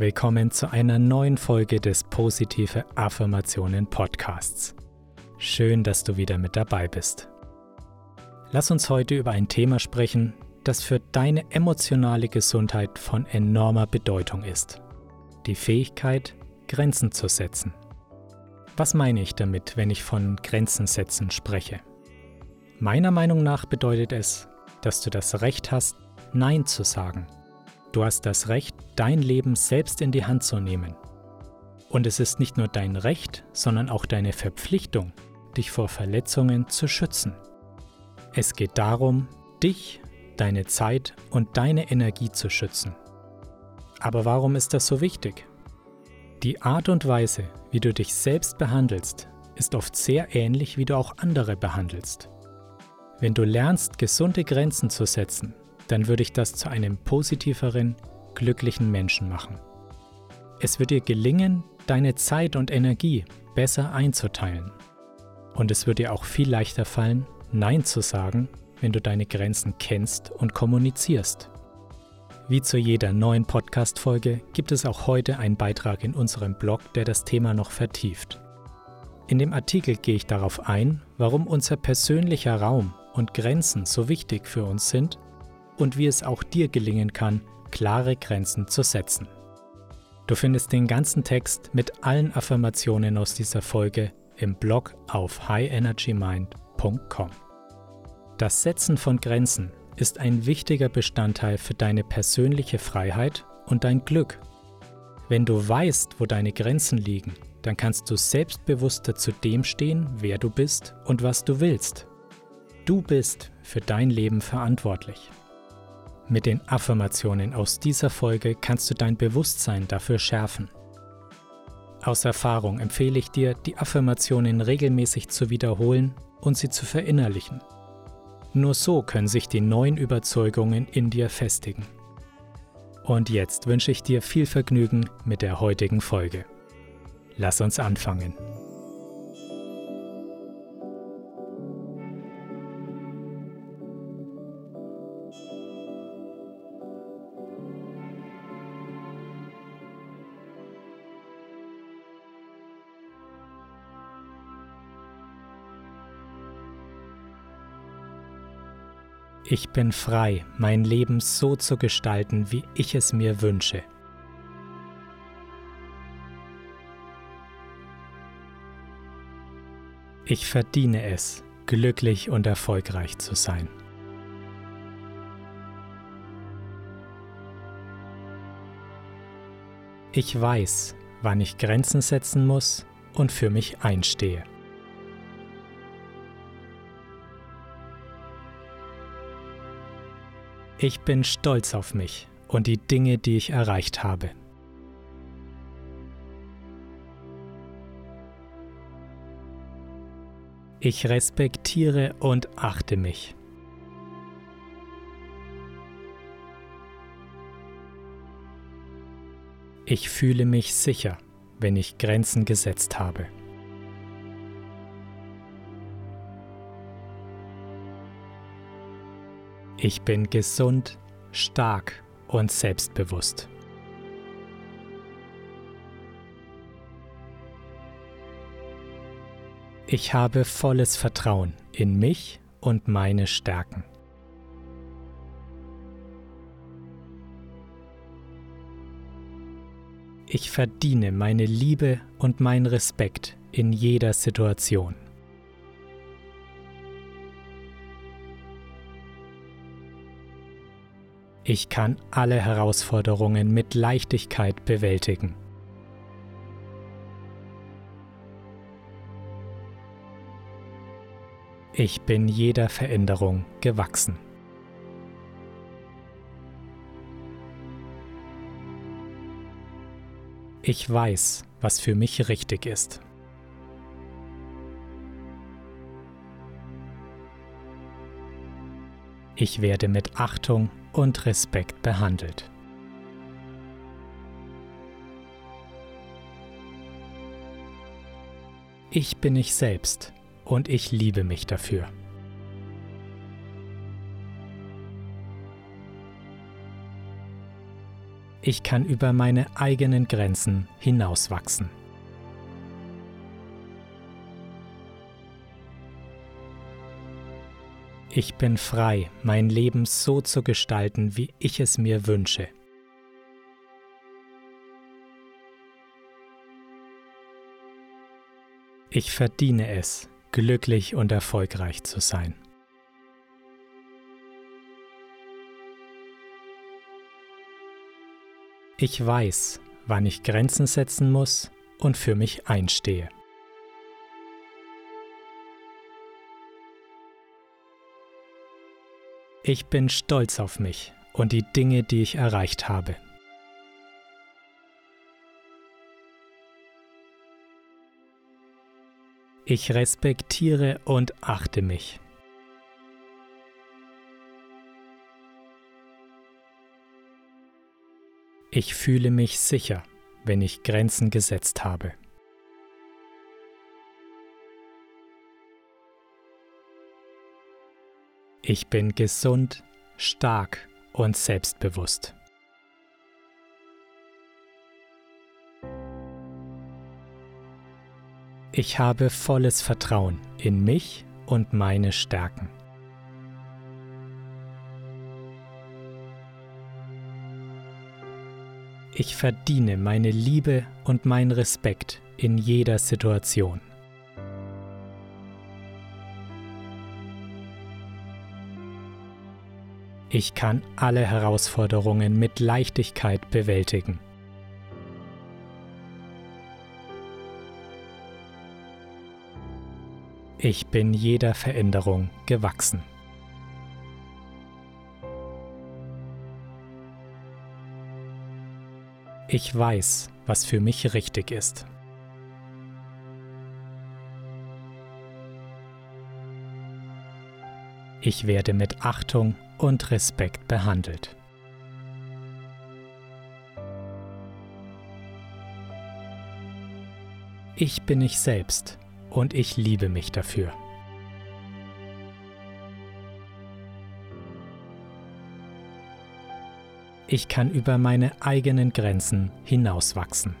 Willkommen zu einer neuen Folge des Positive Affirmationen Podcasts. Schön, dass du wieder mit dabei bist. Lass uns heute über ein Thema sprechen, das für deine emotionale Gesundheit von enormer Bedeutung ist. Die Fähigkeit, Grenzen zu setzen. Was meine ich damit, wenn ich von Grenzen setzen spreche? Meiner Meinung nach bedeutet es, dass du das Recht hast, Nein zu sagen. Du hast das Recht, dein Leben selbst in die Hand zu nehmen. Und es ist nicht nur dein Recht, sondern auch deine Verpflichtung, dich vor Verletzungen zu schützen. Es geht darum, dich, deine Zeit und deine Energie zu schützen. Aber warum ist das so wichtig? Die Art und Weise, wie du dich selbst behandelst, ist oft sehr ähnlich, wie du auch andere behandelst. Wenn du lernst, gesunde Grenzen zu setzen, dann würde ich das zu einem positiveren, glücklichen Menschen machen. Es wird dir gelingen, deine Zeit und Energie besser einzuteilen. Und es wird dir auch viel leichter fallen, Nein zu sagen, wenn du deine Grenzen kennst und kommunizierst. Wie zu jeder neuen Podcast-Folge gibt es auch heute einen Beitrag in unserem Blog, der das Thema noch vertieft. In dem Artikel gehe ich darauf ein, warum unser persönlicher Raum und Grenzen so wichtig für uns sind und wie es auch dir gelingen kann, klare Grenzen zu setzen. Du findest den ganzen Text mit allen Affirmationen aus dieser Folge im Blog auf highenergymind.com. Das Setzen von Grenzen ist ein wichtiger Bestandteil für deine persönliche Freiheit und dein Glück. Wenn du weißt, wo deine Grenzen liegen, dann kannst du selbstbewusster zu dem stehen, wer du bist und was du willst. Du bist für dein Leben verantwortlich. Mit den Affirmationen aus dieser Folge kannst du dein Bewusstsein dafür schärfen. Aus Erfahrung empfehle ich dir, die Affirmationen regelmäßig zu wiederholen und sie zu verinnerlichen. Nur so können sich die neuen Überzeugungen in dir festigen. Und jetzt wünsche ich dir viel Vergnügen mit der heutigen Folge. Lass uns anfangen. Ich bin frei, mein Leben so zu gestalten, wie ich es mir wünsche. Ich verdiene es, glücklich und erfolgreich zu sein. Ich weiß, wann ich Grenzen setzen muss und für mich einstehe. Ich bin stolz auf mich und die Dinge, die ich erreicht habe. Ich respektiere und achte mich. Ich fühle mich sicher, wenn ich Grenzen gesetzt habe. Ich bin gesund, stark und selbstbewusst. Ich habe volles Vertrauen in mich und meine Stärken. Ich verdiene meine Liebe und meinen Respekt in jeder Situation. Ich kann alle Herausforderungen mit Leichtigkeit bewältigen. Ich bin jeder Veränderung gewachsen. Ich weiß, was für mich richtig ist. Ich werde mit Achtung und Respekt behandelt. Ich bin ich selbst und ich liebe mich dafür. Ich kann über meine eigenen Grenzen hinauswachsen. Ich bin frei, mein Leben so zu gestalten, wie ich es mir wünsche. Ich verdiene es, glücklich und erfolgreich zu sein. Ich weiß, wann ich Grenzen setzen muss und für mich einstehe. Ich bin stolz auf mich und die Dinge, die ich erreicht habe. Ich respektiere und achte mich. Ich fühle mich sicher, wenn ich Grenzen gesetzt habe. Ich bin gesund, stark und selbstbewusst. Ich habe volles Vertrauen in mich und meine Stärken. Ich verdiene meine Liebe und meinen Respekt in jeder Situation. Ich kann alle Herausforderungen mit Leichtigkeit bewältigen. Ich bin jeder Veränderung gewachsen. Ich weiß, was für mich richtig ist. Ich werde mit Achtung und Respekt behandelt. Ich bin ich selbst und ich liebe mich dafür. Ich kann über meine eigenen Grenzen hinauswachsen.